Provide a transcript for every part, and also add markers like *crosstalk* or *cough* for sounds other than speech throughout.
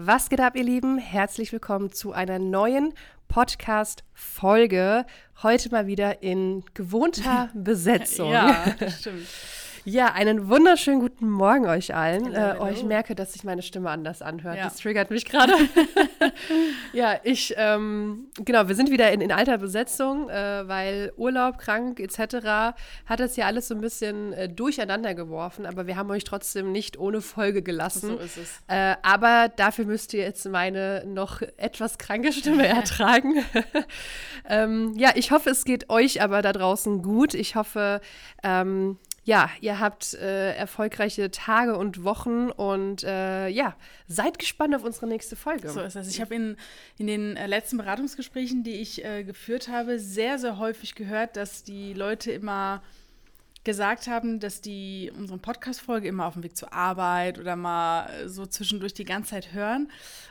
Was geht ab, ihr Lieben? Herzlich willkommen zu einer neuen Podcast-Folge. Heute mal wieder in gewohnter *laughs* Besetzung. ja, stimmt. Ja, einen wunderschönen guten Morgen euch allen. Hallo, äh, hallo. oh, ich merke, dass sich meine Stimme anders anhört. Ja. Das triggert mich gerade. *laughs* ja, ich, ähm, genau, wir sind wieder in, in alter Besetzung, äh, weil Urlaub, krank etc. hat das ja alles so ein bisschen äh, durcheinander geworfen, aber wir haben euch trotzdem nicht ohne Folge gelassen. So ist es. Äh, aber dafür müsst ihr jetzt meine noch etwas kranke Stimme *laughs* ertragen. *laughs* ähm, ja, ich hoffe, es geht euch aber da draußen gut. Ich hoffe, ähm, ja, ihr habt äh, erfolgreiche Tage und Wochen und äh, ja, seid gespannt auf unsere nächste Folge. So ist es. Ich habe in, in den äh, letzten Beratungsgesprächen, die ich äh, geführt habe, sehr, sehr häufig gehört, dass die Leute immer gesagt haben, dass die unsere Podcast-Folge immer auf dem Weg zur Arbeit oder mal äh, so zwischendurch die ganze Zeit hören.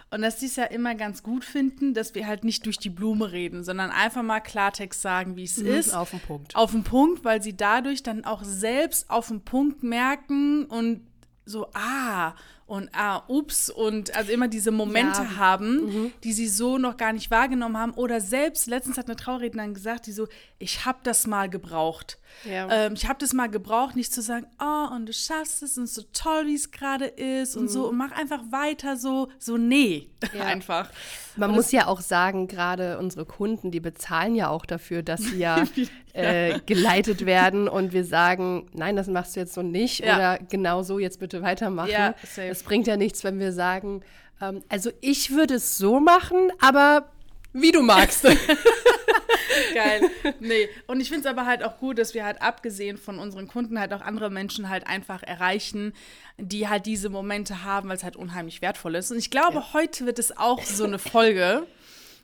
Und dass die es ja immer ganz gut finden, dass wir halt nicht durch die Blume reden, sondern einfach mal Klartext sagen, wie es ist. auf den Punkt. auf den Punkt, weil sie dadurch dann auch selbst auf den Punkt merken und so, ah, und ah, ups, und also immer diese Momente Ja. haben, die sie so noch gar nicht wahrgenommen haben. Oder selbst, letztens hat eine Traurednerin gesagt, die so, ich habe das mal gebraucht. Ja. Ähm, ich habe das mal gebraucht, nicht zu sagen, oh, und du schaffst es und so toll, wie es gerade ist und so, und mach einfach weiter so, so nee, Ja. *laughs* einfach. Man muss ja auch sagen, gerade unsere Kunden, die bezahlen ja auch dafür, dass sie ja *laughs* äh, geleitet werden und wir sagen, nein, das machst du jetzt so nicht oder genau so jetzt bitte weitermachen. Ja, safe. Es bringt ja nichts, wenn wir sagen, ähm, also ich würde es so machen, aber wie du magst. *laughs* Geil. Nee. Und ich finde es aber halt auch gut, dass wir halt abgesehen von unseren Kunden halt auch andere Menschen halt einfach erreichen, die halt diese Momente haben, weil es halt unheimlich wertvoll ist. Und ich glaube, heute wird es auch so eine Folge.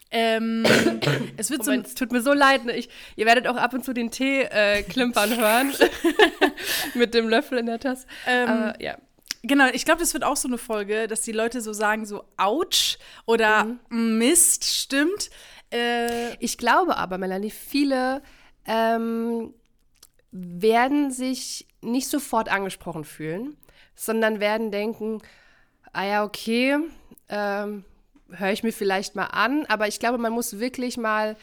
Ähm, *coughs* es wird so Moment, es tut mir so leid, ne? ich, ihr werdet auch ab und zu den Tee äh, klimpern hören *laughs* *laughs* mit dem Löffel in der Tasse. Ähm, aber, ja. Genau, ich glaube, das wird auch so eine Folge, dass die Leute so sagen, so ouch oder Mist, stimmt. Äh, Ich glaube aber, Melanie, viele ähm, werden sich nicht sofort angesprochen fühlen, sondern werden denken, ah ja, okay, ähm, höre ich mir vielleicht mal an, aber ich glaube, man muss wirklich mal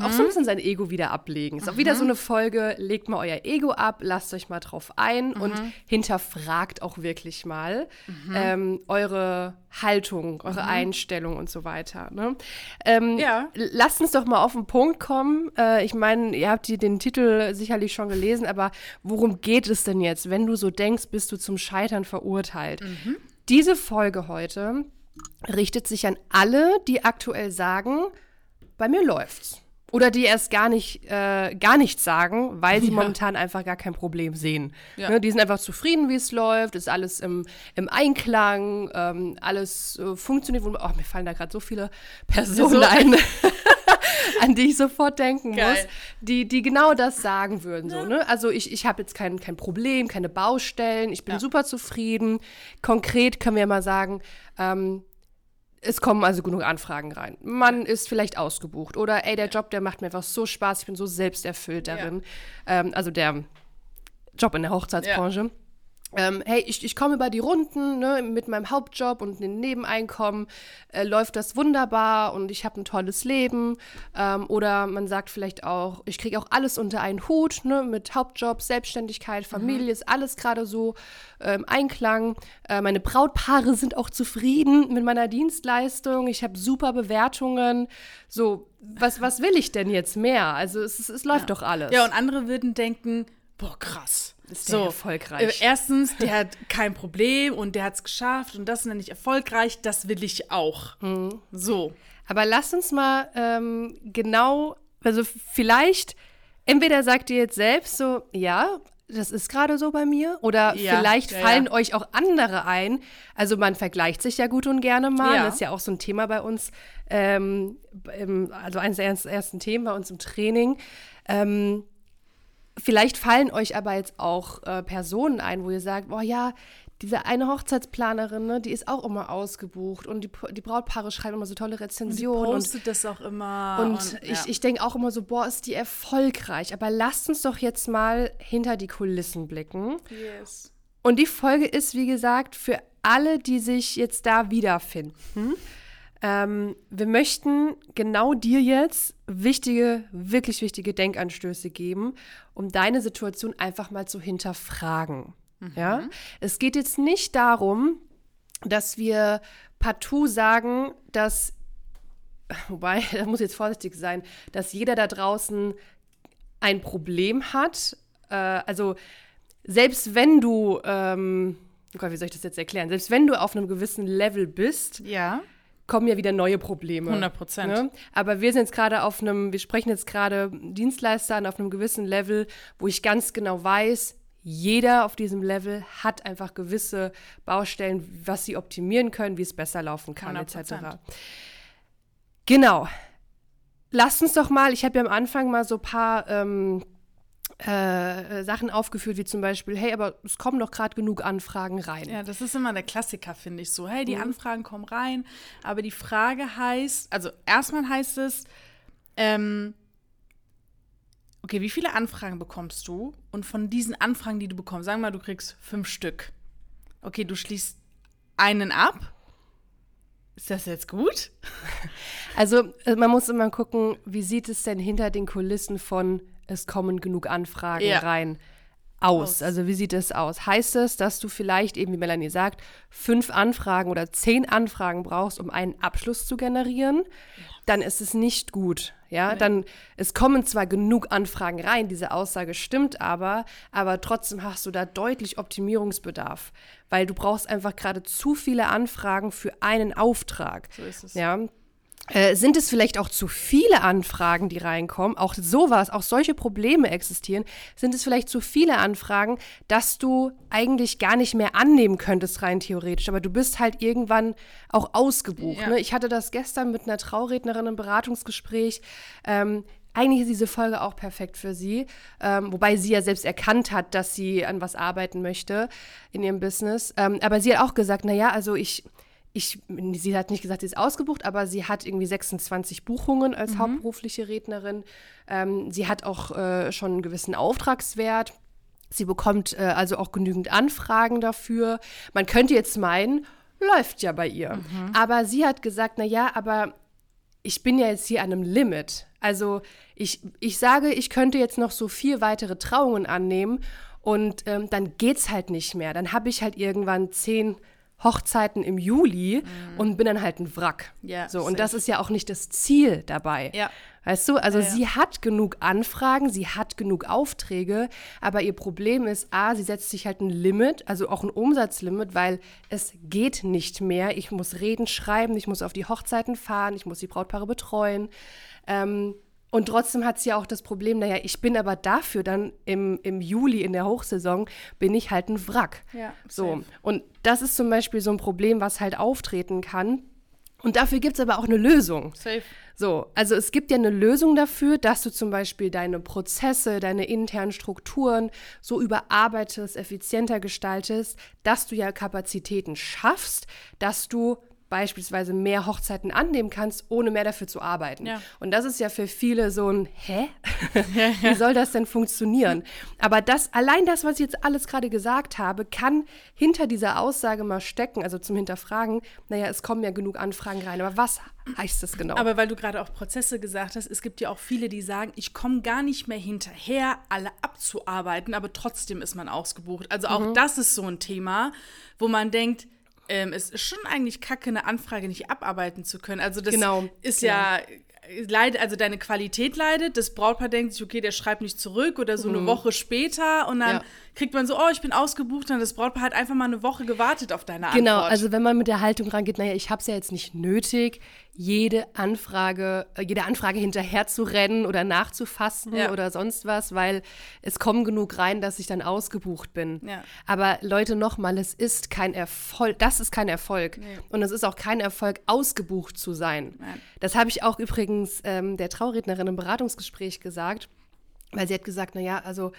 auch so ein bisschen sein Ego wieder ablegen. Ist auch wieder so eine Folge, legt mal euer Ego ab, lasst euch mal drauf ein und hinterfragt auch wirklich mal ähm, eure Haltung, eure Einstellung und so weiter. Ne? Ähm, Ja. Lasst uns doch mal auf den Punkt kommen. Äh, ich meine, ihr habt die, den Titel sicherlich schon gelesen, aber worum geht es denn jetzt? Wenn du so denkst, bist du zum Scheitern verurteilt. Diese Folge heute richtet sich an alle, die aktuell sagen, bei mir läuft's. Oder die erst gar nicht, äh, gar nichts sagen, weil sie Ja. momentan einfach gar kein Problem sehen. Ja. Ne, die sind einfach zufrieden, wie es läuft, ist alles im, im Einklang, ähm, alles äh, funktioniert. Oh, mir fallen da gerade so viele Personen So. ein, *laughs* an die ich sofort denken Geil. muss, die, die genau das sagen würden. So, ne? Also ich, ich habe jetzt kein, kein Problem, keine Baustellen, ich bin Ja. super zufrieden. Konkret können wir mal sagen, ähm, es kommen also genug Anfragen rein. Man ist vielleicht ausgebucht oder ey, der Job, der macht mir einfach so Spaß, ich bin so selbsterfüllt Ja. darin. Ähm, also der Job in der Hochzeitsbranche. Ähm, hey, ich, ich komme über die Runden ne, mit meinem Hauptjob und dem Nebeneinkommen, äh, läuft das wunderbar und ich habe ein tolles Leben. Ähm, oder man sagt vielleicht auch, ich kriege auch alles unter einen Hut, ne, mit Hauptjob, Selbstständigkeit, Familie, ist alles gerade so ähm, Einklang. Äh, meine Brautpaare sind auch zufrieden mit meiner Dienstleistung. Ich habe super Bewertungen. So, was, was will ich denn jetzt mehr? Also es, es, es läuft doch alles. ja, und andere würden denken, boah, krass. Ist der erfolgreich? Äh, erstens, der hat kein Problem und der hat es geschafft und das nenne ich erfolgreich, das will ich auch. Mhm. So. Aber lasst uns mal ähm, genau, also vielleicht, entweder sagt ihr jetzt selbst so, ja, das ist gerade so bei mir, oder Ja, vielleicht ja, fallen ja. euch auch andere ein. Also man vergleicht sich ja gut und gerne mal. Das ist ja auch so ein Thema bei uns, ähm, also eines der ersten Themen bei uns im Training. Ähm, Vielleicht fallen euch aber jetzt auch äh, Personen ein, wo ihr sagt, boah ja, diese eine Hochzeitsplanerin, ne, die ist auch immer ausgebucht und die, die Brautpaare schreiben immer so tolle Die Rezensionen. Und, postet das auch immer. und, ich, ja. ich denke auch immer so, boah, ist die erfolgreich. Aber lasst uns doch jetzt mal hinter die Kulissen blicken. Yes. Und die Folge ist, wie gesagt, für alle, die sich jetzt da wiederfinden, ähm, wir möchten genau dir jetzt wichtige, wirklich wichtige Denkanstöße geben, um deine Situation einfach mal zu hinterfragen. Mhm. Ja? Es geht jetzt nicht darum, dass wir partout sagen, dass, *laughs* wobei, *laughs* da muss jetzt vorsichtig sein, dass jeder da draußen ein Problem hat. Äh, also selbst wenn du, ähm, oh Gott, wie soll ich das jetzt erklären? Selbst wenn du auf einem gewissen Level bist, ja kommen ja wieder neue Probleme. 100 Prozent. Ne? Aber wir sind jetzt gerade auf einem, wir sprechen jetzt gerade Dienstleistern auf einem gewissen Level, wo ich ganz genau weiß, jeder auf diesem Level hat einfach gewisse Baustellen, was sie optimieren können, wie es besser laufen kann, 100%. etc. Genau. Lasst uns doch mal, ich habe ja am Anfang mal so ein paar ähm, äh, Sachen aufgeführt, wie zum Beispiel, hey, aber es kommen doch gerade genug Anfragen rein. Ja, das ist immer der Klassiker, finde ich so. Hey, die mhm. Anfragen kommen rein, aber die Frage heißt, also erstmal heißt es, ähm, okay, wie viele Anfragen bekommst du? Und von diesen Anfragen, die du bekommst, sagen wir mal, du kriegst fünf Stück. Okay, du schließt einen ab. Ist das jetzt gut? *laughs* Also, äh, man muss immer gucken, wie sieht es denn hinter den Kulissen von es kommen genug Anfragen ja. rein aus? aus? Also wie sieht es aus? Heißt es, dass du vielleicht eben, wie Melanie sagt, fünf Anfragen oder zehn Anfragen brauchst, um einen Abschluss zu generieren? Dann ist es nicht gut. Ja, nee. dann, es kommen zwar genug Anfragen rein, diese Aussage stimmt aber, aber trotzdem hast du da deutlich Optimierungsbedarf, weil du brauchst einfach gerade zu viele Anfragen für einen Auftrag. So ist es. Ja, äh, sind es vielleicht auch zu viele Anfragen, die reinkommen? Auch sowas, auch solche Probleme existieren. Sind es vielleicht zu viele Anfragen, dass du eigentlich gar nicht mehr annehmen könntest, rein theoretisch? Aber du bist halt irgendwann auch ausgebucht. Ja. Ne? Ich hatte das gestern mit einer Traurednerin im Beratungsgespräch. Ähm, eigentlich ist diese Folge auch perfekt für sie, ähm, wobei sie ja selbst erkannt hat, dass sie an was arbeiten möchte in ihrem Business. Ähm, aber sie hat auch gesagt, naja, also ich, ich, sie hat nicht gesagt, sie ist ausgebucht, aber sie hat irgendwie 26 Buchungen als mhm. hauptberufliche Rednerin. Ähm, sie hat auch äh, schon einen gewissen Auftragswert. Sie bekommt äh, also auch genügend Anfragen dafür. Man könnte jetzt meinen, läuft ja bei ihr. Mhm. Aber sie hat gesagt, na ja, aber ich bin ja jetzt hier an einem Limit. Also ich, ich sage, ich könnte jetzt noch so vier weitere Trauungen annehmen und ähm, dann es halt nicht mehr. Dann habe ich halt irgendwann zehn Hochzeiten im Juli mm. und bin dann halt ein Wrack. Ja, so, und das ist ja auch nicht das Ziel dabei. Ja. Weißt du, also ja, ja. sie hat genug Anfragen, sie hat genug Aufträge, aber ihr Problem ist, A, sie setzt sich halt ein Limit, also auch ein Umsatzlimit, weil es geht nicht mehr. Ich muss reden, schreiben, ich muss auf die Hochzeiten fahren, ich muss die Brautpaare betreuen. Ähm, und trotzdem hat sie ja auch das Problem, naja, ich bin aber dafür dann im, im Juli in der Hochsaison, bin ich halt ein Wrack. Ja, so. Und das ist zum Beispiel so ein Problem, was halt auftreten kann. Und dafür gibt es aber auch eine Lösung. Safe. So, also es gibt ja eine Lösung dafür, dass du zum Beispiel deine Prozesse, deine internen Strukturen so überarbeitest, effizienter gestaltest, dass du ja Kapazitäten schaffst, dass du beispielsweise mehr Hochzeiten annehmen kannst, ohne mehr dafür zu arbeiten. Ja. Und das ist ja für viele so ein, hä? *laughs* Wie soll das denn funktionieren? Aber das, allein das, was ich jetzt alles gerade gesagt habe, kann hinter dieser Aussage mal stecken, also zum Hinterfragen, naja, es kommen ja genug Anfragen rein. Aber was heißt das genau? Aber weil du gerade auch Prozesse gesagt hast, es gibt ja auch viele, die sagen, ich komme gar nicht mehr hinterher, alle abzuarbeiten, aber trotzdem ist man ausgebucht. Also auch mhm. das ist so ein Thema, wo man denkt, ähm, es ist schon eigentlich kacke, eine Anfrage nicht abarbeiten zu können. Also das genau, ist genau. ja leidet, also deine Qualität leidet, das Brautpaar denkt sich, okay, der schreibt nicht zurück oder so mhm. eine Woche später und dann ja. kriegt man so, oh, ich bin ausgebucht, und das Brautpaar hat einfach mal eine Woche gewartet auf deine Antwort. Genau, also wenn man mit der Haltung rangeht, naja, ich habe es ja jetzt nicht nötig, jede Anfrage, äh, jede Anfrage hinterher zu rennen oder nachzufassen ja. oder sonst was, weil es kommen genug rein, dass ich dann ausgebucht bin. Ja. Aber Leute, nochmal, es ist kein Erfolg, das ist kein Erfolg. Nee. Und es ist auch kein Erfolg, ausgebucht zu sein. Nein. Das habe ich auch übrigens ähm, der Traurednerin im Beratungsgespräch gesagt, weil sie hat gesagt, naja, also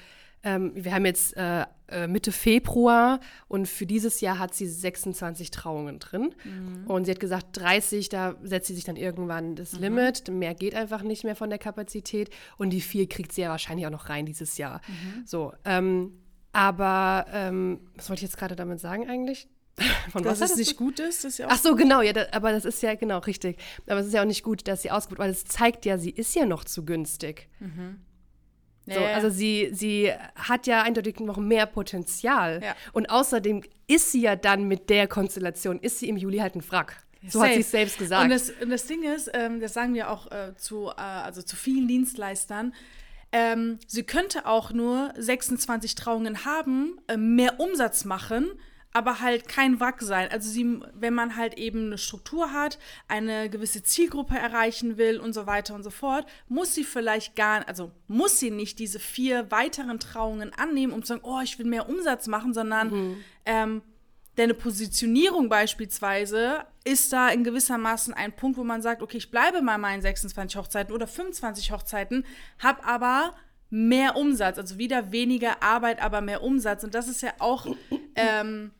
ähm, wir haben jetzt äh, äh, Mitte Februar und für dieses Jahr hat sie 26 Trauungen drin. Mhm. Und sie hat gesagt, 30, da setzt sie sich dann irgendwann das mhm. Limit. Mehr geht einfach nicht mehr von der Kapazität. Und die vier kriegt sie ja wahrscheinlich auch noch rein dieses Jahr. Mhm. So, ähm, aber ähm, was wollte ich jetzt gerade damit sagen eigentlich? *laughs* Von Dass was es nicht gut ist, ist ja auch. Ach so, genau, ja, da, aber das ist ja genau richtig. Aber es ist ja auch nicht gut, dass sie ausgebucht, weil es zeigt ja, sie ist ja noch zu günstig. So, Ja, ja. Also sie, sie hat ja eindeutig noch mehr Potenzial. Ja. Und außerdem ist sie ja dann mit der Konstellation, ist sie im Juli halt ein Wrack. So hat Safe. sie es selbst gesagt. Und das, und das Ding ist, ähm, das sagen wir auch äh, zu, äh, also zu vielen Dienstleistern, ähm, sie könnte auch nur 26 Trauungen haben, äh, mehr Umsatz machen, aber halt kein Wrack sein. Also sie, wenn man halt eben eine Struktur hat, eine gewisse Zielgruppe erreichen will und so weiter und so fort, muss sie vielleicht gar, also muss sie nicht diese vier weiteren Trauungen annehmen, um zu sagen, oh, ich will mehr Umsatz machen, sondern ähm, Deine Positionierung beispielsweise ist da in gewissermaßen ein Punkt, wo man sagt, okay, ich bleibe bei meinen 26 Hochzeiten oder 25 Hochzeiten, habe aber mehr Umsatz, also wieder weniger Arbeit, aber mehr Umsatz. Und das ist ja auch, ähm,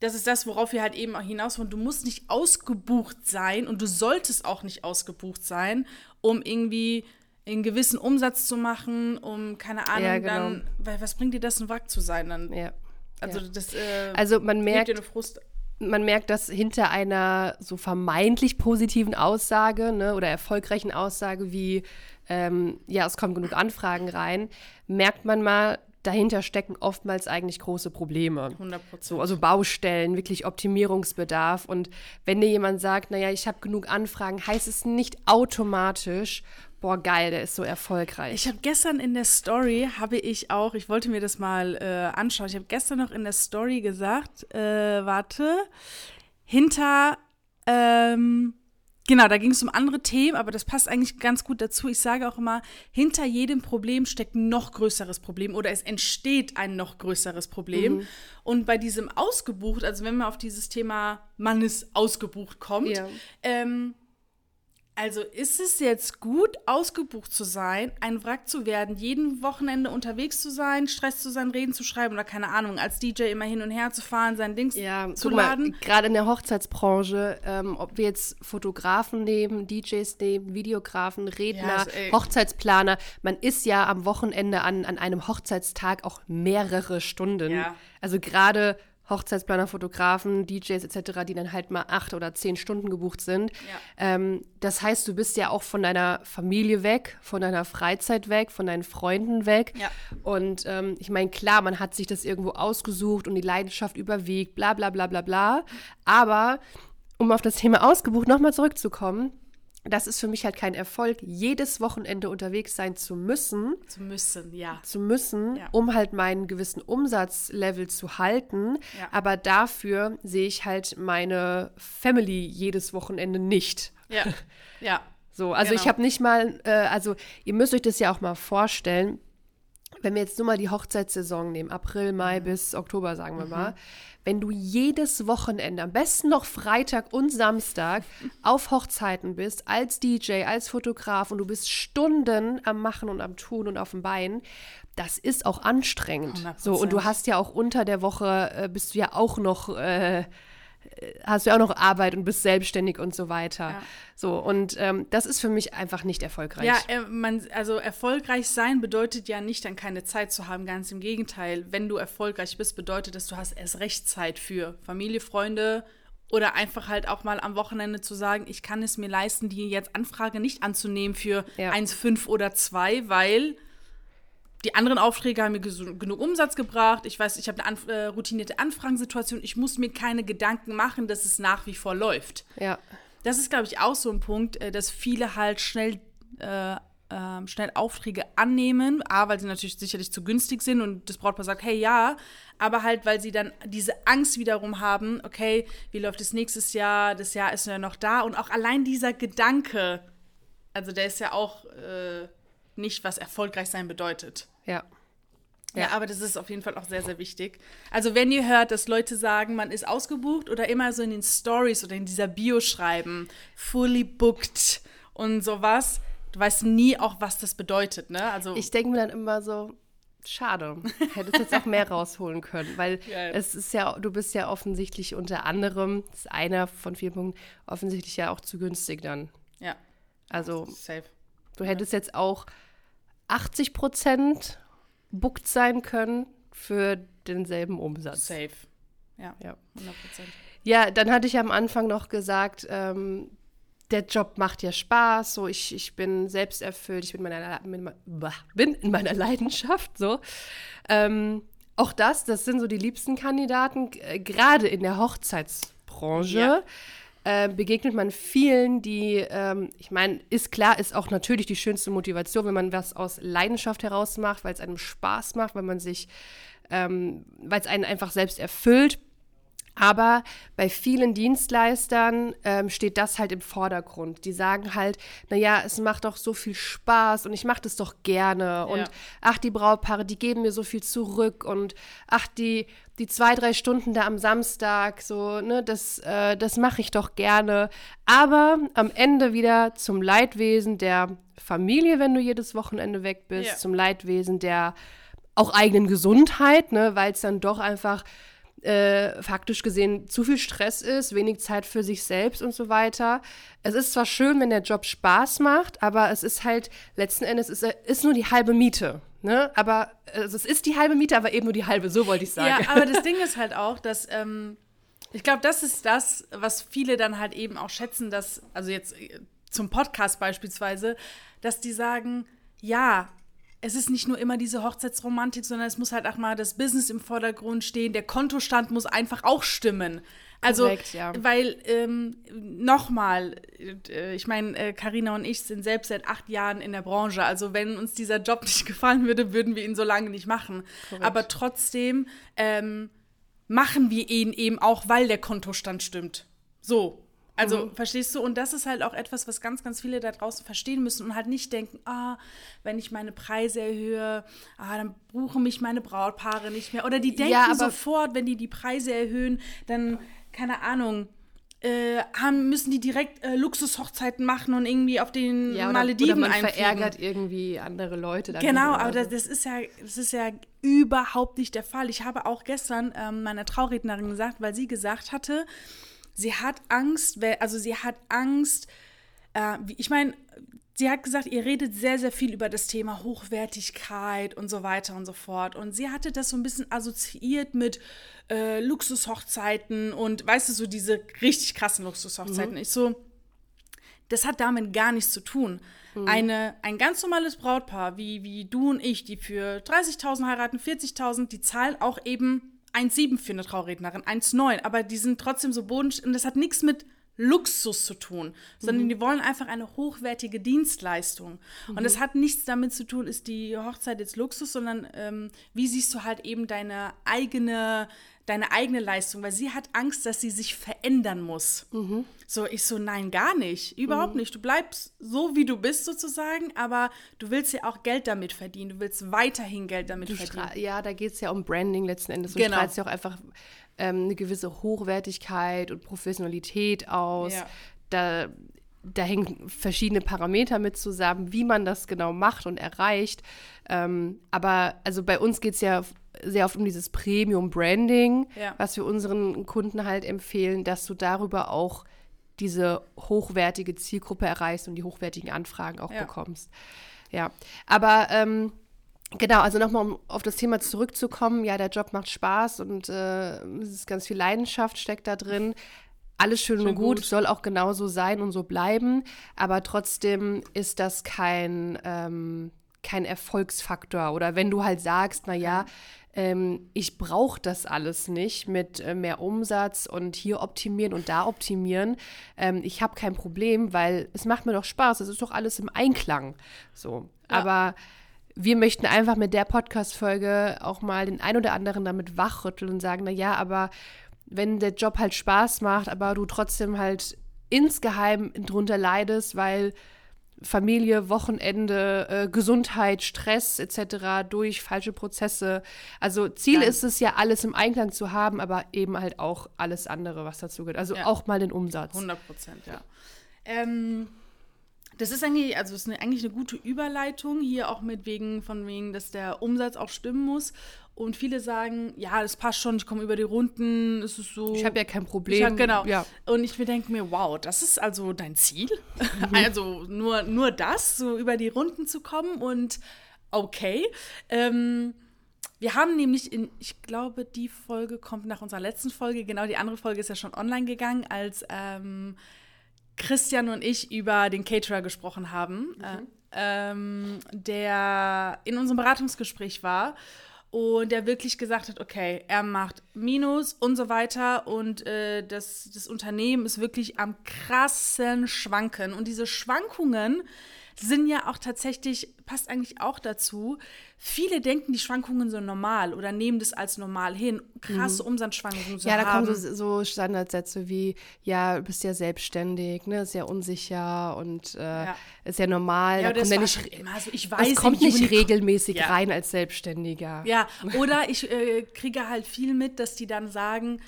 das ist das, worauf wir halt eben auch hinaus wollen. Du musst nicht ausgebucht sein und du solltest auch nicht ausgebucht sein, um irgendwie einen gewissen Umsatz zu machen, um, keine Ahnung, Ja, genau. dann, weil was bringt dir das, ein Wrack zu sein? Dann, ja. also ja. das äh, Also man merkt, dir eine Frust. man merkt, dass hinter einer so vermeintlich positiven Aussage ne, oder erfolgreichen Aussage wie, ähm, ja, es kommen genug Anfragen rein, merkt man mal, dahinter stecken oftmals eigentlich große Probleme. 100 So, also Baustellen, wirklich Optimierungsbedarf. Und wenn dir jemand sagt, naja, ich habe genug Anfragen, heißt es nicht automatisch, boah, geil, der ist so erfolgreich. Ich habe gestern in der Story, habe ich auch, ich wollte mir das mal äh, anschauen, ich habe gestern noch in der Story gesagt, äh, warte, hinter, ähm, genau, da ging es um andere Themen, aber das passt eigentlich ganz gut dazu. Ich sage auch immer, hinter jedem Problem steckt ein noch größeres Problem oder es entsteht ein noch größeres Problem. Und bei diesem ausgebucht, also wenn man auf dieses Thema Mann ist ausgebucht kommt, Ja. ähm, also ist es jetzt gut, ausgebucht zu sein, ein Wrack zu werden, jeden Wochenende unterwegs zu sein, Stress zu sein, Reden zu schreiben oder keine Ahnung, als DJ immer hin und her zu fahren, sein Dings Ja, zu guck mal, laden? gerade in der Hochzeitsbranche, ähm, ob wir jetzt Fotografen nehmen, DJs nehmen, Videografen, Redner, Ja. Hochzeitsplaner, man ist ja am Wochenende an, an einem Hochzeitstag auch mehrere Stunden. Ja. Also gerade Hochzeitsplaner, Fotografen, DJs etc., die dann halt mal acht oder zehn Stunden gebucht sind. Ähm, das heißt, du bist ja auch von deiner Familie weg, von deiner Freizeit weg, von deinen Freunden weg. Ja. Und ähm, ich meine, klar, man hat sich das irgendwo ausgesucht und die Leidenschaft überwiegt, bla bla bla bla bla. Aber um auf das Thema ausgebucht nochmal zurückzukommen, das ist für mich halt kein Erfolg, jedes Wochenende unterwegs sein zu müssen, Zu müssen, ja. zu müssen, Ja. um halt meinen gewissen Umsatzlevel zu halten. Ja. Aber dafür sehe ich halt meine Family jedes Wochenende nicht. Ja, *laughs* ja. So, also ich Genau. habe nicht mal, äh, also ihr müsst euch das ja auch mal vorstellen, wenn wir jetzt nur mal die Hochzeitssaison nehmen, April, Mai Mhm. bis Oktober, sagen wir mal, wenn du jedes Wochenende, am besten noch Freitag und Samstag, auf Hochzeiten bist, als DJ, als Fotograf und du bist Stunden am Machen und am Tun und auf dem Bein, das ist auch anstrengend. 100%. So, und du hast ja auch unter der Woche, äh, bist du ja auch noch äh, hast du ja auch noch Arbeit und bist selbstständig und so weiter. Ja. So, und ähm, das ist für mich einfach nicht erfolgreich. Ja, äh, man, also erfolgreich sein bedeutet ja nicht, dann keine Zeit zu haben. Ganz im Gegenteil. Wenn du erfolgreich bist, bedeutet das, du hast erst recht Zeit für Familie, Freunde oder einfach halt auch mal am Wochenende zu sagen, ich kann es mir leisten, die jetzt Anfrage nicht anzunehmen für Ja. 1,5 oder 2, weil die anderen Aufträge haben mir genug Umsatz gebracht. Ich weiß, ich habe eine anf äh, routinierte Anfragensituation. Ich muss mir keine Gedanken machen, dass es nach wie vor läuft. Ja. Das ist, glaube ich, auch so ein Punkt, äh, dass viele halt schnell, äh, ähm, schnell Aufträge annehmen. A, weil sie natürlich sicherlich zu günstig sind und das Brautpaar sagt, hey, ja. Aber halt, weil sie dann diese Angst wiederum haben, okay, wie läuft es nächstes Jahr? Das Jahr ist ja noch da. Und auch allein dieser Gedanke, also der ist ja auch äh, nicht, was erfolgreich sein bedeutet. Ja. Ja, aber das ist auf jeden Fall auch sehr, sehr wichtig. Also wenn ihr hört, dass Leute sagen, man ist ausgebucht oder immer so in den Stories oder in dieser Bio schreiben, fully booked und sowas, du weißt nie auch, was das bedeutet, ne? Also Ich denke mir dann immer so, schade, hättest jetzt auch mehr rausholen können, weil *laughs* Ja. es ist ja, du bist ja offensichtlich unter anderem, das ist einer von vier Punkten, offensichtlich ja auch zu günstig dann. ja, Also safe. du hättest jetzt auch 80 Prozent booked sein können für denselben Umsatz. Safe. Ja, Ja. 100 Prozent. Ja, dann hatte ich am Anfang noch gesagt, ähm, der Job macht ja Spaß, so ich, ich bin selbsterfüllt, ich bin, meiner, bin in meiner *laughs* Leidenschaft, so. Ähm, auch das, das sind so die liebsten Kandidaten, äh, gerade in der Hochzeitsbranche. Ja. Äh, begegnet man vielen, die, ähm, ich meine, ist klar, ist auch natürlich die schönste Motivation, wenn man was aus Leidenschaft heraus macht, weil es einem Spaß macht, weil man sich, ähm, weil es einen einfach selbst erfüllt. Aber bei vielen Dienstleistern ähm, steht das halt im Vordergrund. Die sagen halt, naja, es macht doch so viel Spaß und ich mache das doch gerne. Und ach, die Brautpaare, die geben mir so viel zurück. Und ach, die, die zwei, drei Stunden da am Samstag, so, ne, das, äh, das mache ich doch gerne. Aber am Ende wieder zum Leidwesen der Familie, wenn du jedes Wochenende weg bist, Ja. zum Leidwesen der auch eigenen Gesundheit, ne, weil es dann doch einfach äh, faktisch gesehen zu viel Stress ist, wenig Zeit für sich selbst und so weiter. Es ist zwar schön, wenn der Job Spaß macht, aber es ist halt letzten Endes ist, ist nur die halbe Miete. Ne? Aber also es ist die halbe Miete, aber eben nur die halbe, so wollte ich sagen. Ja, aber das *laughs* Ding ist halt auch, dass ähm, ich glaube, das ist das, was viele dann halt eben auch schätzen, dass, also jetzt zum Podcast beispielsweise, dass die sagen, ja, es ist nicht nur immer diese Hochzeitsromantik, sondern es muss halt auch mal das Business im Vordergrund stehen. Der Kontostand muss einfach auch stimmen. Also, Korrekt, ja. weil ähm, nochmal, äh, ich meine, äh, Carina und ich sind selbst seit acht Jahren in der Branche. Also wenn uns dieser Job *laughs* nicht gefallen würde, würden wir ihn so lange nicht machen. Aber trotzdem ähm, machen wir ihn eben auch, weil der Kontostand stimmt. So. Also, verstehst du? Und das ist halt auch etwas, was ganz, ganz viele da draußen verstehen müssen und halt nicht denken, ah, wenn ich meine Preise erhöhe, ah, dann buchen mich meine Brautpaare nicht mehr. Oder die denken Ja, aber- sofort, wenn die die Preise erhöhen, dann, keine Ahnung, äh, haben, müssen die direkt äh, Luxushochzeiten machen und irgendwie auf den Ja, oder, Malediven oder man einfliegen. verärgert irgendwie andere Leute. Genau, aber das, das, ist ja, das ist ja überhaupt nicht der Fall. Ich habe auch gestern ähm, meiner Traurednerin gesagt, weil sie gesagt hatte, sie hat Angst, also sie hat Angst, äh, ich meine, sie hat gesagt, ihr redet sehr, sehr viel über das Thema Hochwertigkeit und so weiter und so fort. Und sie hatte das so ein bisschen assoziiert mit äh, Luxushochzeiten und weißt du, so diese richtig krassen Luxushochzeiten. Ich so, das hat damit gar nichts zu tun. Eine, ein ganz normales Brautpaar, wie, wie du und ich, die für 30.000 heiraten, 40.000, die zahlen auch eben 1,7 für eine Traurednerin, 1,9, aber die sind trotzdem so bodenständig. Und das hat nichts mit Luxus zu tun, sondern die wollen einfach eine hochwertige Dienstleistung. Und das hat nichts damit zu tun, ist die Hochzeit jetzt Luxus, sondern ähm, wie siehst du halt eben deine eigene, deine eigene Leistung, weil sie hat Angst, dass sie sich verändern muss. So, ich so, nein, gar nicht. Überhaupt nicht. Du bleibst so, wie du bist sozusagen, aber du willst ja auch Geld damit verdienen. Du willst weiterhin Geld damit Du verdienen. ja, da geht es ja um Branding letzten Endes. Du Genau. strahlst ja auch einfach ähm, eine gewisse Hochwertigkeit und Professionalität aus. Ja. Da, da hängen verschiedene Parameter mit zusammen, wie man das genau macht und erreicht. Ähm, aber also bei uns geht es ja sehr oft um dieses Premium-Branding, Ja. was wir unseren Kunden halt empfehlen, dass du darüber auch diese hochwertige Zielgruppe erreichst und die hochwertigen Anfragen auch Ja. bekommst. Ja, aber ähm, genau, also nochmal, um auf das Thema zurückzukommen, ja, der Job macht Spaß und äh, es ist ganz viel Leidenschaft steckt da drin. Alles schön, und Schön gut, gut. soll auch genauso sein und so bleiben, aber trotzdem ist das kein, ähm, kein Erfolgsfaktor. Oder wenn du halt sagst, naja, ähm, ich brauche das alles nicht mit äh, mehr Umsatz und hier optimieren und da optimieren. Ähm, ich habe kein Problem, weil es macht mir doch Spaß. Es ist doch alles im Einklang. So. Ja. Aber wir möchten einfach mit der Podcast-Folge auch mal den ein oder anderen damit wachrütteln und sagen, na ja, aber wenn der Job halt Spaß macht, aber du trotzdem halt insgeheim drunter leidest, weil Familie, Wochenende, äh, Gesundheit, Stress etc. durch falsche Prozesse. Also Ziel Dann- ist es ja, alles im Einklang zu haben, aber eben halt auch alles andere, was dazu gehört. Also Ja. auch mal den Umsatz. 100 Prozent, ja. Ähm, das ist eigentlich, also ist eine, eigentlich eine gute Überleitung, hier auch mit wegen, von wegen, dass der Umsatz auch stimmen muss. Und viele sagen, ja, das passt schon, ich komme über die Runden, es ist so. Ich habe ja kein Problem. Hab, genau. Ja. Und ich denke mir, wow, das ist also dein Ziel? Mhm. *laughs* also nur, nur das, so über die Runden zu kommen und okay. Ähm, wir haben nämlich in, ich glaube, die Folge kommt nach unserer letzten Folge, genau, die andere Folge ist ja schon online gegangen, als ähm, Christian und ich über den Caterer gesprochen haben, mhm. äh, ähm, der in unserem Beratungsgespräch war und der wirklich gesagt hat, okay, er macht Minus und so weiter. Und äh, das, das Unternehmen ist wirklich am krassen Schwanken. Und diese Schwankungen sind ja auch tatsächlich, passt eigentlich auch dazu, viele denken die Schwankungen so normal oder nehmen das als normal hin, krasse mhm. Umsatzschwankungen zu ja, haben. Da kommen so, so, Standardsätze wie, ja, du bist ja selbstständig, ne, ist ja unsicher und äh, ja. ist ja normal. Ja, da kommt ja nicht, immer so, ich weiß, kommt nicht Juni regelmäßig ja. rein als Selbstständiger. Ja, *laughs* oder ich äh, kriege halt viel mit, dass die dann sagen,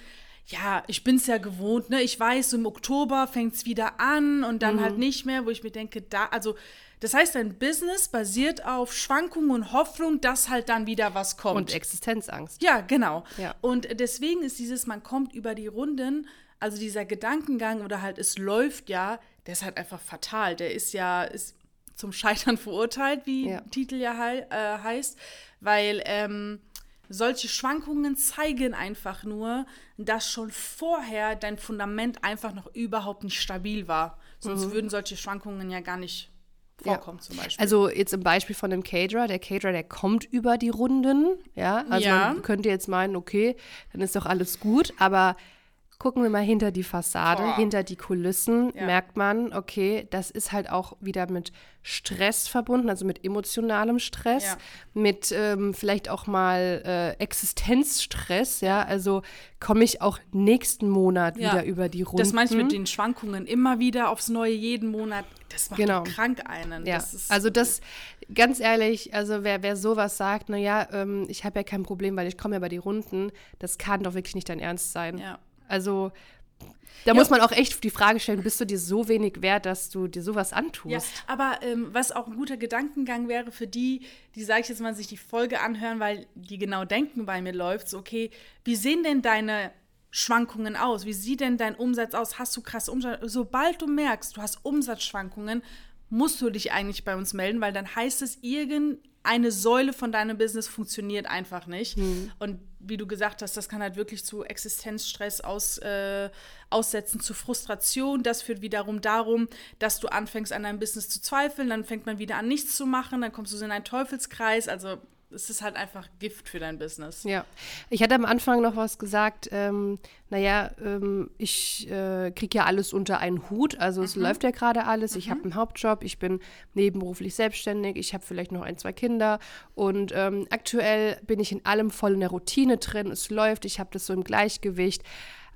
ja, ich bin es ja gewohnt, ne? Ich weiß, im Oktober fängt es wieder an und dann mhm. halt nicht mehr, wo ich mir denke, da, also das heißt, dein Business basiert auf Schwankungen und Hoffnung, dass halt dann wieder was kommt. Und Existenzangst. Ja, genau. Ja. Und deswegen ist dieses, man kommt über die Runden, also dieser Gedankengang oder halt es läuft ja, der ist halt einfach fatal. Der ist ja ist zum Scheitern verurteilt, wie ja. Titel ja he äh, heißt, weil ähm, solche Schwankungen zeigen einfach nur, dass schon vorher dein Fundament einfach noch überhaupt nicht stabil war. Sonst mhm. würden solche Schwankungen ja gar nicht vorkommen, ja. zum Beispiel. Also jetzt im Beispiel von dem Caterer, der Caterer, der kommt über die Runden, ja. Also ja. man könnte jetzt meinen, okay, dann ist doch alles gut, aber gucken wir mal hinter die Fassade, Boah. hinter die Kulissen, ja. merkt man, okay, das ist halt auch wieder mit Stress verbunden, also mit emotionalem Stress, ja. mit ähm, vielleicht auch mal äh, Existenzstress, ja, also komme ich auch nächsten Monat ja. wieder über die Runden. Das manchmal mit den Schwankungen immer wieder aufs Neue jeden Monat, das macht genau. krank einen. Ja. Das also das, ganz ehrlich, also wer, wer sowas sagt, naja, ähm, ich habe ja kein Problem, weil ich komme ja bei die Runden, das kann doch wirklich nicht dein Ernst sein. Ja. Also da ja. muss man auch echt die Frage stellen, bist du dir so wenig wert, dass du dir sowas antust? Ja, aber ähm, was auch ein guter Gedankengang wäre für die, die, sage ich jetzt mal, sich die Folge anhören, weil die genau denken bei mir läuft, so, okay, wie sehen denn deine Schwankungen aus? Wie sieht denn dein Umsatz aus? Hast du krasse Umsatz? Sobald du merkst, du hast Umsatzschwankungen, musst du dich eigentlich bei uns melden, weil dann heißt es, irgendeine Säule von deinem Business funktioniert einfach nicht. Mhm. Und wie du gesagt hast, das kann halt wirklich zu Existenzstress aus, äh, aussetzen, zu Frustration. Das führt wiederum darum, dass du anfängst an deinem Business zu zweifeln, dann fängt man wieder an, nichts zu machen, dann kommst du in einen Teufelskreis. Also es ist halt einfach Gift für dein Business. Ja. Ich hatte am Anfang noch was gesagt, ähm, naja, ähm, ich äh, kriege ja alles unter einen Hut, also es mhm. läuft ja gerade alles. Mhm. Ich habe einen Hauptjob, ich bin nebenberuflich selbstständig, ich habe vielleicht noch ein, zwei Kinder und ähm, aktuell bin ich in allem voll in der Routine drin, es läuft, ich habe das so im Gleichgewicht.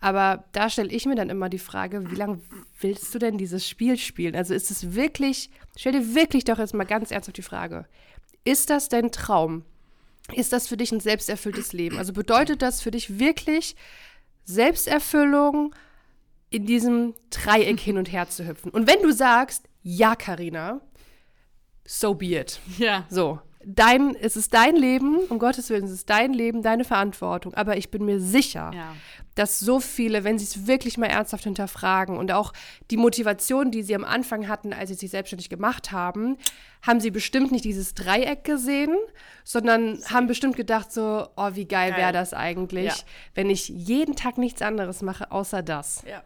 Aber da stelle ich mir dann immer die Frage, wie lange willst du denn dieses Spiel spielen? Also ist es wirklich, stell dir wirklich doch jetzt mal ganz ernsthaft die Frage, ist das dein Traum? Ist das für dich ein selbsterfülltes Leben? Also bedeutet das für dich wirklich Selbsterfüllung, in diesem Dreieck hin und her zu hüpfen? Und wenn du sagst, ja, Karina, so be it. Ja. So, dein, es ist dein Leben, um Gottes Willen, es ist dein Leben, deine Verantwortung. Aber ich bin mir sicher, ja. dass so viele, wenn sie es wirklich mal ernsthaft hinterfragen und auch die Motivation, die sie am Anfang hatten, als sie sich selbstständig gemacht haben, haben sie bestimmt nicht dieses Dreieck gesehen, sondern Sie. haben bestimmt gedacht so, oh, wie geil, geil. wäre das eigentlich, ja. wenn ich jeden Tag nichts anderes mache, außer das. Ja,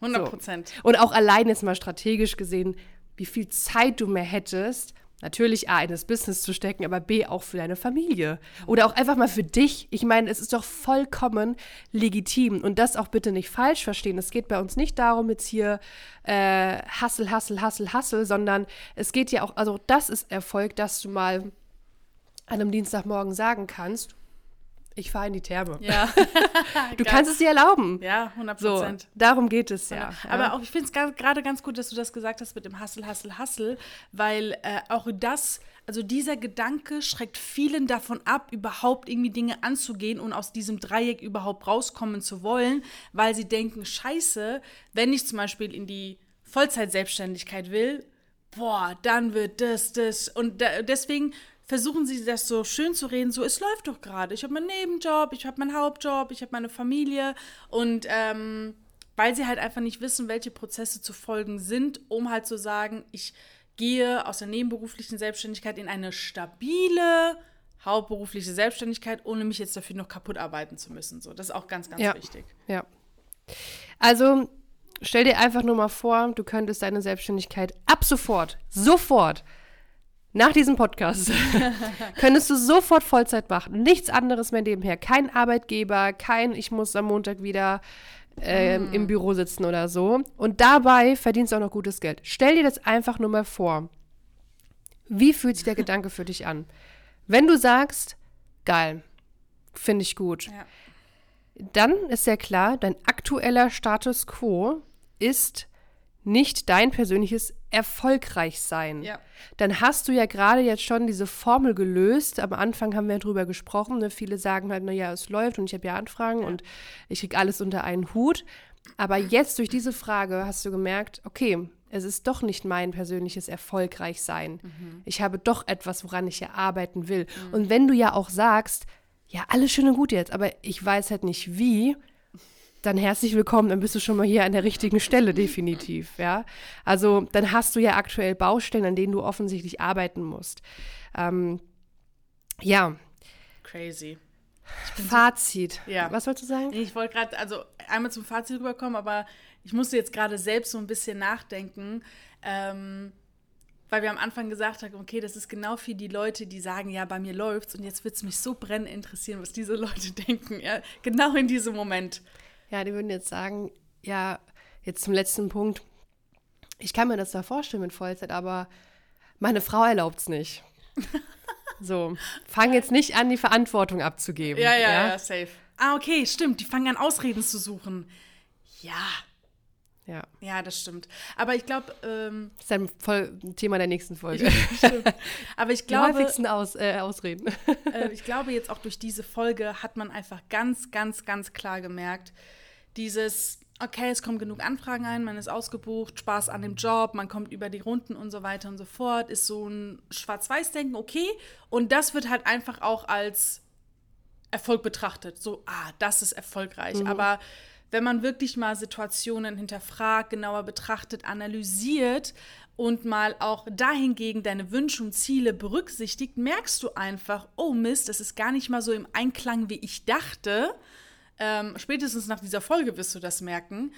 100 Prozent. So. Und auch allein jetzt mal strategisch gesehen, wie viel Zeit du mehr hättest, natürlich A, in das Business zu stecken, aber B, auch für deine Familie. Oder auch einfach mal für dich. Ich meine, es ist doch vollkommen legitim. Und das auch bitte nicht falsch verstehen. Es geht bei uns nicht darum, jetzt hier äh, Hassel, Hassel, Hassel, Hassel, sondern es geht ja auch, also das ist Erfolg, dass du mal an einem Dienstagmorgen sagen kannst, ich fahre in die Therme. Ja. *laughs* *laughs* du kannst es dir erlauben. Ja, 100 Prozent. So, darum geht es ja. ja. Aber auch, ich finde es gerade ganz gut, dass du das gesagt hast mit dem Hassel, Hassel, Hassel, weil äh, auch das, also dieser Gedanke schreckt vielen davon ab, überhaupt irgendwie Dinge anzugehen und aus diesem Dreieck überhaupt rauskommen zu wollen, weil sie denken, scheiße, wenn ich zum Beispiel in die Vollzeitselbstständigkeit will, boah, dann wird das, das. Und da, deswegen versuchen sie das so schön zu reden, so es läuft doch gerade. Ich habe meinen Nebenjob, ich habe meinen Hauptjob, ich habe meine Familie und ähm, weil sie halt einfach nicht wissen, welche Prozesse zu folgen sind, um halt zu sagen, ich gehe aus der nebenberuflichen Selbstständigkeit in eine stabile hauptberufliche Selbstständigkeit, ohne mich jetzt dafür noch kaputt arbeiten zu müssen. So, das ist auch ganz, ganz Ja. wichtig. Ja. Also stell dir einfach nur mal vor, du könntest deine Selbstständigkeit ab sofort, sofort, nach diesem Podcast, *laughs* könntest du sofort Vollzeit machen. Nichts anderes mehr nebenher. Kein Arbeitgeber, kein, ich muss am Montag wieder ähm, im Büro sitzen oder so. Und dabei verdienst du auch noch gutes Geld. Stell dir das einfach nur mal vor. Wie fühlt sich der *laughs* Gedanke für dich an? Wenn du sagst, geil, finde ich gut, Ja. dann ist ja klar, dein aktueller Status quo ist nicht dein persönliches Erfolgreichsein. Ja. Dann hast du ja gerade jetzt schon diese Formel gelöst. Am Anfang haben wir drüber gesprochen. Ne? Viele sagen halt, naja, es läuft und ich habe ja Anfragen und ich kriege alles unter einen Hut. Aber jetzt durch diese Frage hast du gemerkt, okay, es ist doch nicht mein persönliches Erfolgreichsein. Ich habe doch etwas, woran ich ja arbeiten will. Und wenn du ja auch sagst, ja, alles schön und gut jetzt, aber ich weiß halt nicht wie, dann herzlich willkommen, dann bist du schon mal hier an der richtigen Stelle, *laughs* definitiv, ja. Also dann hast du ja aktuell Baustellen, an denen du offensichtlich arbeiten musst. Ähm, ja, Crazy. Fazit. Ja. Was wolltest du sagen? Ich wollte gerade, also einmal zum Fazit rüberkommen, aber ich musste jetzt gerade selbst so ein bisschen nachdenken, ähm, weil wir am Anfang gesagt haben, okay, das ist genau für die Leute, die sagen, ja, bei mir läuft's und jetzt wird es mich so brennend interessieren, was diese Leute *laughs* denken. Ja, genau in diesem Moment. Ja, die würden jetzt sagen, ja, jetzt zum letzten Punkt. Ich kann mir das da vorstellen mit Vollzeit, aber meine Frau erlaubt es nicht. *laughs* So, fang jetzt nicht an, die Verantwortung abzugeben. Ja, ja, ja, safe. Ah, okay, stimmt. Die fangen an, Ausreden zu suchen. Ja, ja. ja, das stimmt. Aber ich glaube, ähm, Das ist dann voll Thema der nächsten Folge. stimmt. aber ich Die glaube, häufigsten Aus, äh, Ausreden. äh, ich glaube jetzt auch durch diese Folge hat man einfach ganz, ganz, ganz klar gemerkt, dieses, okay, es kommen genug Anfragen ein, man ist ausgebucht, Spaß an dem Job, man kommt über die Runden und so weiter und so fort, ist so ein Schwarz-Weiß-Denken, okay. Und das wird halt einfach auch als Erfolg betrachtet. So, ah, das ist erfolgreich. Aber wenn man wirklich mal Situationen hinterfragt, genauer betrachtet, analysiert und mal auch dahingegen deine Wünsche und Ziele berücksichtigt, merkst du einfach, oh Mist, das ist gar nicht mal so im Einklang, wie ich dachte. Ähm, spätestens nach dieser Folge wirst du das merken.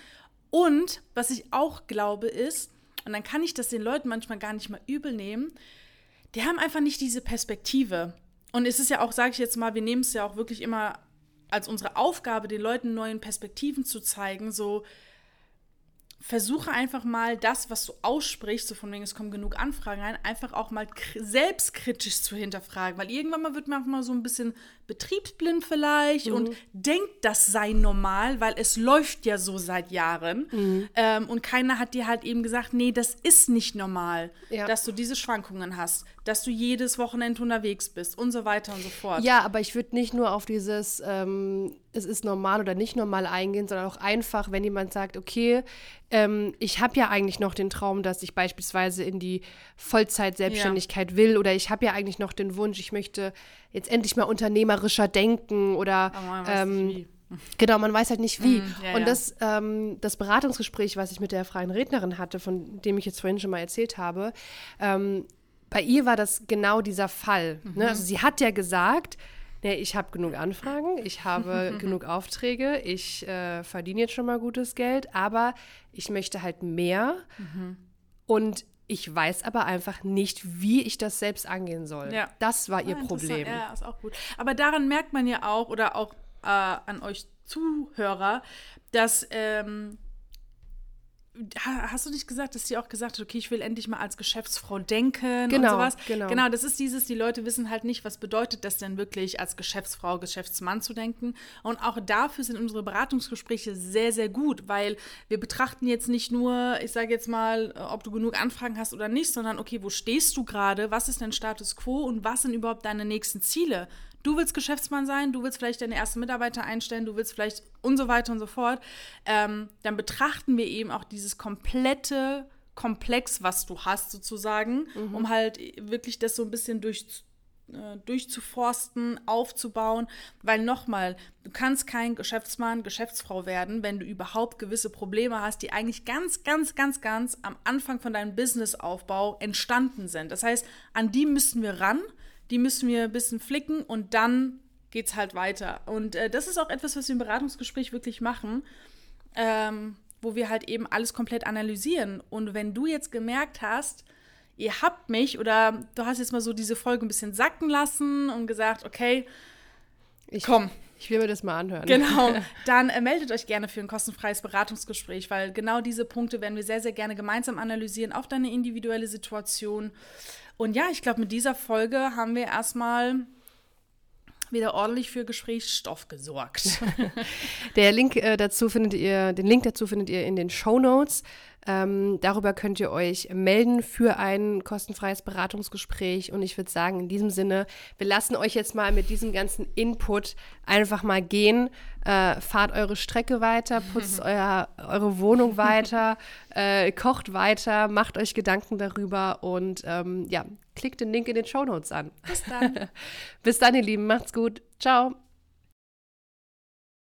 Und was ich auch glaube ist, und dann kann ich das den Leuten manchmal gar nicht mal übel nehmen, die haben einfach nicht diese Perspektive. Und es ist ja auch, sage ich jetzt mal, wir nehmen es ja auch wirklich immer als unsere Aufgabe, den Leuten neuen Perspektiven zu zeigen. So versuche einfach mal das, was du aussprichst, so von wegen, es kommen genug Anfragen rein, einfach auch mal kri- selbstkritisch zu hinterfragen. Weil irgendwann mal wird man auch mal so ein bisschen betriebsblind vielleicht und denkt, das sei normal, weil es läuft ja so seit Jahren. Ähm, und keiner hat dir halt eben gesagt, nee, das ist nicht normal, Ja. dass du diese Schwankungen hast, dass du jedes Wochenende unterwegs bist und so weiter und so fort. Ja, aber ich würde nicht nur auf dieses, ähm, es ist normal oder nicht normal eingehen, sondern auch einfach, wenn jemand sagt, okay, ähm, ich habe ja eigentlich noch den Traum, dass ich beispielsweise in die Vollzeit-Selbstständigkeit will oder ich habe ja eigentlich noch den Wunsch, ich möchte jetzt endlich mal unternehmerischer denken oder ähm. Genau, man weiß halt nicht wie. Mm, ja, und das, ähm, das Beratungsgespräch, was ich mit der freien Rednerin hatte, von dem ich jetzt vorhin schon mal erzählt habe, ähm, bei ihr war das genau dieser Fall. Mhm. Ne? Also sie hat ja gesagt, ne, ich habe genug Anfragen, ich habe *laughs* genug Aufträge, ich äh, verdiene jetzt schon mal gutes Geld, aber ich möchte halt mehr Mhm. und ich weiß aber einfach nicht, wie ich das selbst angehen soll. Ja. Das war ihr Ah. Problem. Ja, ist auch gut. Aber daran merkt man ja auch, oder auch äh, an euch Zuhörer, dass. Ähm, Hast du nicht gesagt, dass sie auch gesagt hat, okay, ich will endlich mal als Geschäftsfrau denken und Genau, sowas? genau. Genau, das ist dieses, die Leute wissen halt nicht, was bedeutet das denn wirklich, als Geschäftsfrau, Geschäftsmann zu denken. Und auch dafür sind unsere Beratungsgespräche sehr, sehr gut, weil wir betrachten jetzt nicht nur, ich sage jetzt mal, äh, ob du genug Anfragen hast oder nicht, sondern okay, wo stehst du gerade, was ist dein Status quo und was sind überhaupt deine nächsten Ziele? Du willst Geschäftsmann sein, du willst vielleicht deine ersten Mitarbeiter einstellen, du willst vielleicht und so weiter und so fort. Ähm, dann betrachten wir eben auch dieses komplette Komplex, was du hast, sozusagen, um halt wirklich das so ein bisschen durch, äh, durchzuforsten, aufzubauen. Weil nochmal, du kannst kein Geschäftsmann, Geschäftsfrau werden, wenn du überhaupt gewisse Probleme hast, die eigentlich ganz, ganz, ganz, ganz am Anfang von deinem Businessaufbau entstanden sind. Das heißt, an die müssen wir ran. Die müssen wir ein bisschen flicken und dann geht es halt weiter. Und äh, das ist auch etwas, was wir im Beratungsgespräch wirklich machen, ähm, wo wir halt eben alles komplett analysieren. Und wenn du jetzt gemerkt hast, ihr habt mich oder du hast jetzt mal so diese Folge ein bisschen sacken lassen und gesagt, okay, ich, komm. Ich will mir das mal anhören. Genau. *laughs* Dann äh, meldet euch gerne für ein kostenfreies Beratungsgespräch, weil genau diese Punkte werden wir sehr, sehr gerne gemeinsam analysieren auf deine individuelle Situation. Und ja, ich glaube, mit dieser Folge haben wir erstmal wieder ordentlich für Gesprächsstoff gesorgt. *laughs* Der Link äh, dazu findet ihr, den Link dazu findet ihr in den Show Notes. Ähm, darüber könnt ihr euch melden für ein kostenfreies Beratungsgespräch. Und ich würde sagen, in diesem Sinne, wir lassen euch jetzt mal mit diesem ganzen Input einfach mal gehen. Äh, fahrt eure Strecke weiter, putzt *laughs* euer, eure Wohnung weiter, *laughs* äh, kocht weiter, macht euch Gedanken darüber und ähm, ja, klickt den Link in den Show Notes an. Bis dann. *laughs* Bis dann, ihr Lieben. Macht's gut. Ciao.